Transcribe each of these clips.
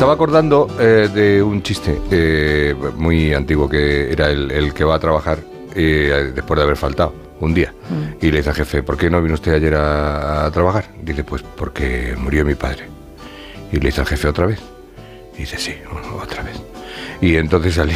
estaba acordando eh, de un chiste eh, muy antiguo que era el, el que va a trabajar eh, después de haber faltado un día. Mm. Y le dice al jefe, ¿por qué no vino usted ayer a, a trabajar? Dice, pues porque murió mi padre. Y le dice al jefe otra vez. Y dice, sí, otra vez. Y entonces salí.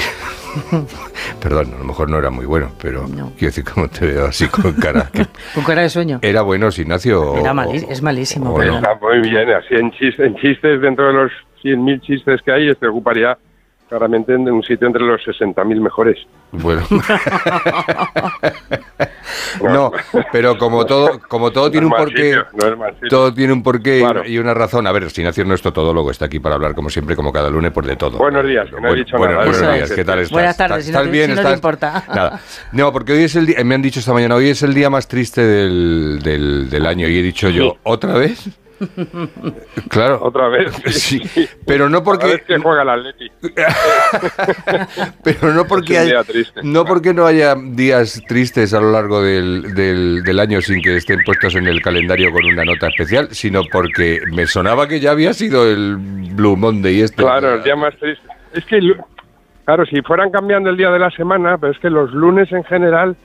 Perdón, a lo mejor no era muy bueno, pero No. quiero decir, como te veo así con cara. que- Con cara de sueño. ¿Era bueno, Ignacio? o- Era mali- es malísimo, o pero no? Está muy bien, así en chistes, en chistes dentro de los 100.000 chistes que hay, este ocuparía claramente en un sitio entre los 60.000 mejores. Bueno. no, pero como todo, como todo tiene un No porqué, sitio, no todo tiene un porqué y- Claro. y una razón. A ver, Ignacio, nuestro todólogo está aquí para hablar como siempre, como cada lunes, pues de todo. Buenos días, que no he Bueno, dicho bueno, nada. Buenos días. ¿qué tal estás? Buenas tardes, ¿Estás, si no te- bien? si no te ¿Estás- importa. Nada. No, porque hoy es el día, me han dicho esta mañana, hoy es el día más triste del, del, del año y he dicho yo, Sí. ¿otra vez? Claro. Otra vez. Sí, pero no porque que juega el Atleti. pero no porque hay- triste. no porque no haya días tristes a lo largo del, del, del año sin que estén puestos en el calendario con una nota especial, sino porque me sonaba que ya había sido el Blue Monday este. Claro, el día más triste. Es que, claro, si fueran cambiando el día de la semana, pero es que los lunes en general...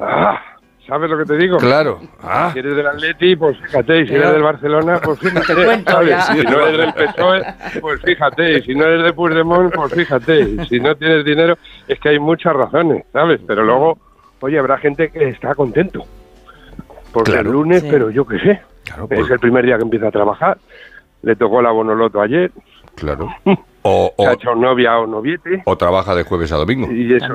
¡Ah! ¿Sabes lo que te digo? Claro. Ah, Si eres del Atleti, pues fíjate, y si eres del Barcelona, pues fíjate. Te cuento ¿sabes? ya. Si no eres del PSOE, pues fíjate, y si no eres de Puigdemont, pues fíjate, y si no tienes dinero, es que hay muchas razones, ¿sabes? Pero luego, oye, habrá gente que está contento. Porque Claro. el lunes, Sí. pero yo qué sé, claro, es el primer día que empieza a trabajar, le tocó la bonoloto ayer, claro. O, se ha o, hecho novia o noviete, o trabaja de jueves a domingo. y eso.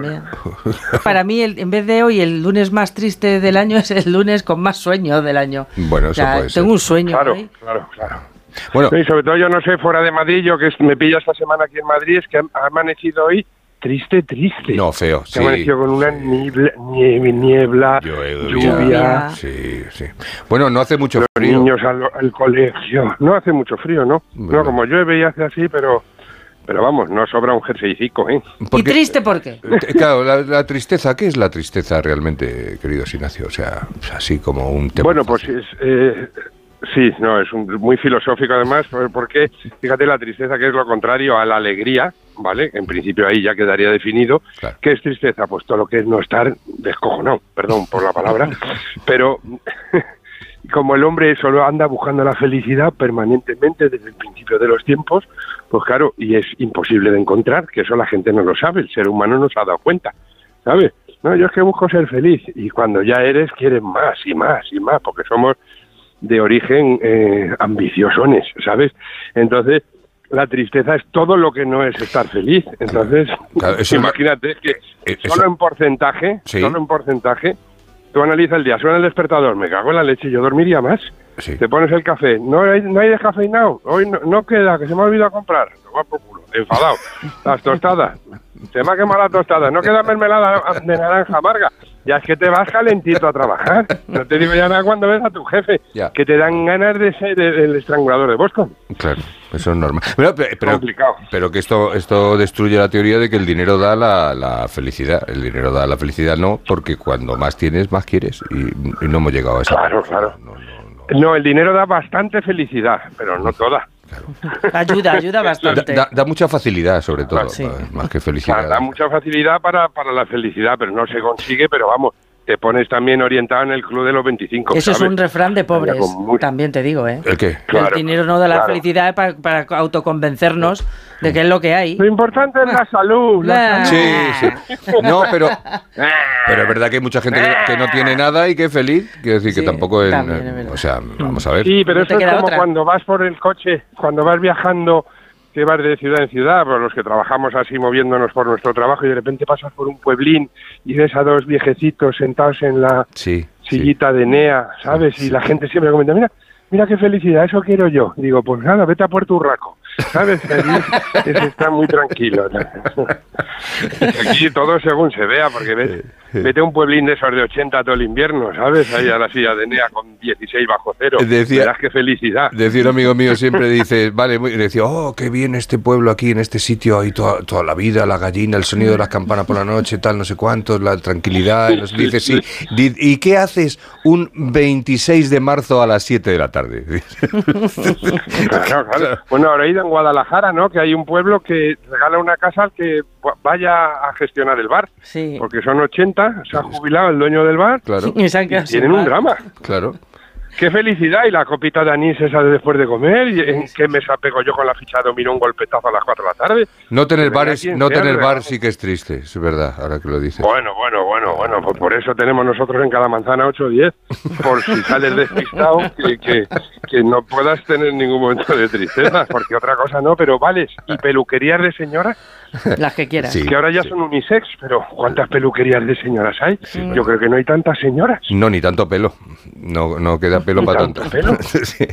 Para mí, el- en vez de hoy, el lunes más triste del año es el lunes con más sueño del año. Bueno, eso O sea, puede ser. Tengo un sueño. Claro, ahí. claro, claro. Bueno, Y sobre todo yo no sé, fuera de Madrid, yo que me pilla esta semana aquí en Madrid, es que ha amanecido hoy triste, triste. no, feo. Que Sí. ha amanecido con una niebla, nieve, niebla Lluvia. lluvia, Sí, sí. Bueno, no hace mucho los frío. niños al, al colegio. No hace mucho frío, ¿no? Bueno. No, como llueve y hace así, pero pero vamos, no sobra un jerseycico, ¿eh? ¿Y triste por qué? Eh, Claro, la, la tristeza, ¿qué es la tristeza realmente, querido Ignacio? O sea, así como un tema. Bueno, pues es... eh, Sí, no, es un- muy filosófico además, por- porque fíjate la tristeza que es lo contrario a la alegría, ¿vale? En principio ahí ya quedaría definido. Claro. ¿Qué es tristeza? Pues todo lo que es no estar descojonado, perdón por la palabra, pero como el hombre solo anda buscando la felicidad permanentemente desde el principio de los tiempos, pues claro, y es imposible de encontrar, que eso la gente no lo sabe, el ser humano no se ha dado cuenta, ¿sabes? No, yo es que busco ser feliz y cuando ya eres quieres más y más y más, porque somos de origen eh, ambiciosones, ¿sabes? Entonces, la tristeza es todo lo que no es estar feliz. Entonces, Claro, imagínate que Eh, eso- solo en porcentaje, Sí. solo en porcentaje, tú analizas el día, suena el despertador, me cago en la leche, yo dormiría más. Sí. Te pones el café, no hay, no hay descafeinado, hoy no, no queda, que se me ha olvidado comprar. Toma por culo, enfadado. Las tostadas, se me ha quemado la tostada, no queda mermelada de naranja amarga. Ya es que te vas calentito a trabajar. No te digo ya nada cuando ves a tu jefe, Ya. que te dan ganas de ser el, estrangulador de Boston. Claro, eso es normal. Pero, pero, pero- Complicado. pero que esto, esto destruye la teoría de que el dinero da la, la felicidad. El dinero da la felicidad, no, porque cuando más tienes, más quieres. Y, y no hemos llegado a eso. Claro, claro. No, no, no. No, el dinero da bastante felicidad, pero no toda. Ayuda, ayuda Da, bastante. da- da mucha facilidad, sobre todo, Sí. más- que O sea, felicidad. da mucha facilidad para, para la felicidad, pero no se consigue, pero vamos, te pones también orientado en el club de los 25. Eso es un refrán de pobres, muy- también te digo, ¿eh? ¿El qué? Claro, el dinero no da la claro. felicidad para, para autoconvencernos de que es lo que hay. Lo importante es la salud. la salud. Sí, sí. No, pero, pero es verdad que hay mucha gente que, que no tiene nada y que es feliz. Quiero decir que tampoco es. O sea, vamos a ver. Sí, pero No eso es como otra. cuando vas por el coche, cuando vas viajando, que vas de ciudad en ciudad, por los que trabajamos así moviéndonos por nuestro trabajo y de repente pasas por un pueblín y ves a dos viejecitos sentados en la Sí. sí. sillita de NEA, ¿sabes? Y la gente siempre comenta, mira, mira qué felicidad, eso quiero yo. Digo, pues nada, vete a Puerto Urraco, ¿sabes? Allí está muy tranquilo. Aquí todo según se vea, porque ves vete a un pueblín de esos de 80 todo el invierno, ¿sabes? Ahí a la silla de Nea con 16 bajo cero. Decía- Verás qué felicidad. Decía un amigo mío siempre, dice, vale, muy- decía, oh, qué bien este pueblo aquí, en este sitio, ahí toda, toda la vida, la gallina, el sonido de las campanas por la noche, tal, no sé cuántos, la tranquilidad. y nos dice, sí. ¿Y qué haces un 26 de marzo a las 7 de la tarde? Claro, claro. Bueno, ahora he ido en Guadalajara, ¿no? Que hay un pueblo que regala una casa al que vaya a gestionar el bar. Sí. Porque son 80, se ha jubilado el dueño del bar. Claro, Y Tienen un drama. claro. Qué felicidad y la copita de anís esa de después de comer. ¿Y en qué mesa pego yo con la ficha de dominó un golpetazo a las 4 de la tarde? No tener Que venga bar, es- quien no tener bar sí que es triste, es verdad, ahora que lo dices. Bueno, bueno, bueno, bueno, pues por eso tenemos nosotros en cada manzana 8 o 10, por si sales despistado, que, que, que no puedas tener ningún momento de tristeza, porque otra cosa no, pero vales, y peluquerías de señoras, Las que quieras. Sí. que ahora ya son unisex, pero ¿cuántas peluquerías de señoras hay? Yo creo que no hay tantas señoras. No, ni tanto pelo. No, no queda pelo para tanto pelo. Sí.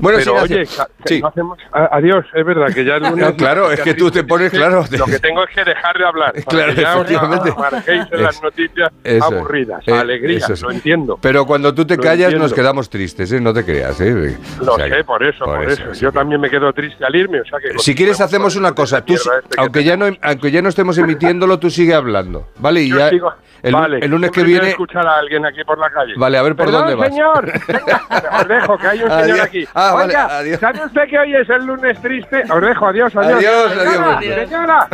Bueno, pero sí, oye, Sí. no hacemos... adiós, es verdad que ya el lunes... Claro, es que tú te pones, claro. Lo que tengo es que dejar de hablar. Claro, ya os efectivamente. marquéis en las noticias Eso es. aburridas. Eh, Alegría, eso es. lo entiendo. Pero cuando tú te Lo callas nos entiendo. quedamos tristes, ¿eh? No te creas, ¿eh? Lo O sea sé, por eso, por, eso. sí Yo también me quedo triste al irme, o sea que... Si quieres hacemos una cosa, tú, este que aunque ya no aunque ya no estemos emitiéndolo, tú sigue hablando, ¿vale? Y Yo ya sigo- el, vale, el lunes que viene escuchar a alguien aquí por la calle. Vale, a ver por dónde vas. señor. Os dejo, que hay un señor Adiós. aquí. Ah, vale, Oiga, adiós. ¿sabe usted que hoy es el lunes triste? Os dejo, adiós, adiós. Adiós, Señora, adiós. Señora.